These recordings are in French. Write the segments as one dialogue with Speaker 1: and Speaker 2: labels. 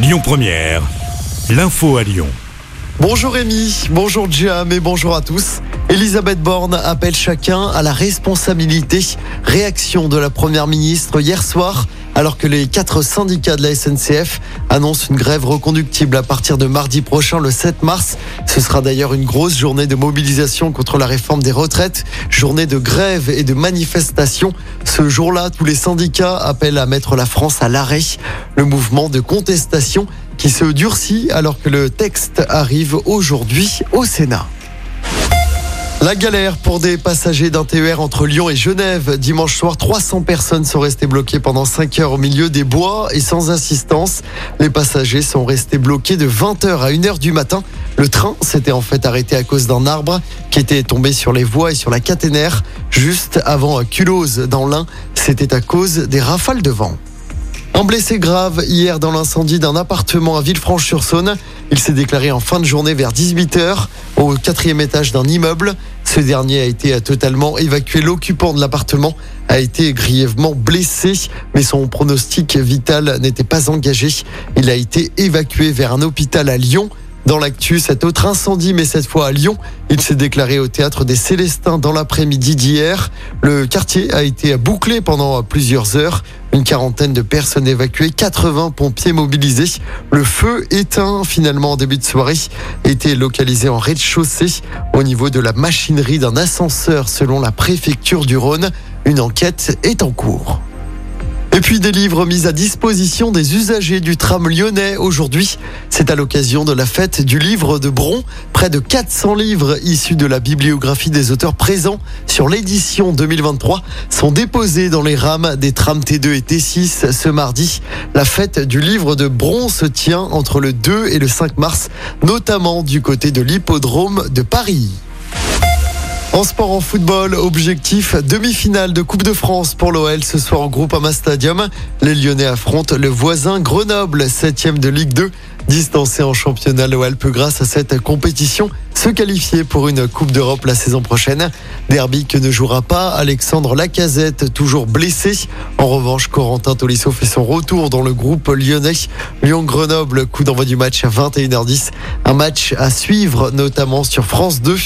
Speaker 1: Lyon Première, l'info à Lyon.
Speaker 2: Bonjour Rémi, bonjour Jam et bonjour à tous. Elisabeth Borne appelle chacun à la responsabilité. Réaction de la Première ministre hier soir alors que les quatre syndicats de la SNCF annoncent une grève reconductible à partir de mardi prochain, le 7 mars. Ce sera d'ailleurs une grosse journée de mobilisation contre la réforme des retraites, journée de grève et de manifestation. Ce jour-là, tous les syndicats appellent à mettre la France à l'arrêt. Le mouvement de contestation qui se durcit alors que le texte arrive aujourd'hui au Sénat. La galère pour des passagers d'un TER entre Lyon et Genève. Dimanche soir, 300 personnes sont restées bloquées pendant 5 heures au milieu des bois et sans assistance. Les passagers sont restés bloqués de 20h à 1h du matin. Le train s'était en fait arrêté à cause d'un arbre qui était tombé sur les voies et sur la caténaire juste avant Culose dans l'Ain. C'était à cause des rafales de vent. Un blessé grave hier dans l'incendie d'un appartement à Villefranche-sur-Saône. Il s'est déclaré en fin de journée vers 18h au quatrième étage d'un immeuble. Ce dernier a été totalement évacué. L'occupant de l'appartement a été grièvement blessé, mais son pronostic vital n'était pas engagé. Il a été évacué vers un hôpital à Lyon. Dans l'actu, cet autre incendie, mais cette fois à Lyon, il s'est déclaré au théâtre des Célestins dans l'après-midi d'hier. Le quartier a été bouclé pendant plusieurs heures. Une quarantaine de personnes évacuées, 80 pompiers mobilisés. Le feu éteint finalement en début de soirée était localisé en rez-de-chaussée au niveau de la machinerie d'un ascenseur selon la préfecture du Rhône. Une enquête est en cours. Et puis des livres mis à disposition des usagers du tram lyonnais aujourd'hui. C'est à l'occasion de la fête du livre de Bron. Près de 400 livres issus de la bibliographie des auteurs présents sur l'édition 2023 sont déposés dans les rames des trams T2 et T6 ce mardi. La fête du livre de Bron se tient entre le 2 et le 5 mars, notamment du côté de l'hippodrome de Paris. En sport, en football, objectif demi-finale de Coupe de France pour l'OL ce soir en groupe Ama Stadium. Les Lyonnais affrontent le voisin Grenoble, 7 de Ligue 2. Distancé en championnat, l'OL peut grâce à cette compétition se qualifier pour une Coupe d'Europe la saison prochaine. Derby que ne jouera pas Alexandre Lacazette, toujours blessé. En revanche, Corentin Tolisso fait son retour dans le groupe lyonnais. Lyon-Grenoble, coup d'envoi du match à 21h10. Un match à suivre, notamment sur France 2.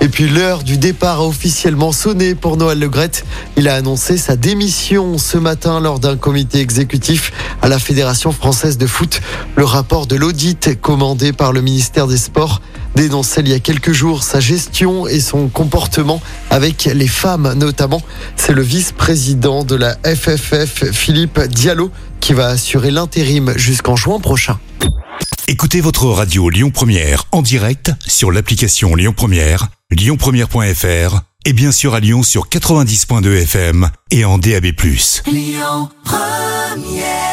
Speaker 2: Et puis l'heure du départ a officiellement sonné pour Noël Legrette. Il a annoncé sa démission ce matin lors d'un comité exécutif à la Fédération française de foot. Le rapport de l'audit commandé par le ministère des Sports dénonçait il y a quelques jours sa gestion et son comportement avec les femmes notamment. C'est le vice-président de la FFF, Philippe Diallo, qui va assurer l'intérim jusqu'en juin prochain.
Speaker 1: Écoutez votre radio Lyon Première en direct sur l'application Lyon Première, lyonpremière.fr et bien sûr à Lyon sur 90.2 FM et en DAB+. Lyon Première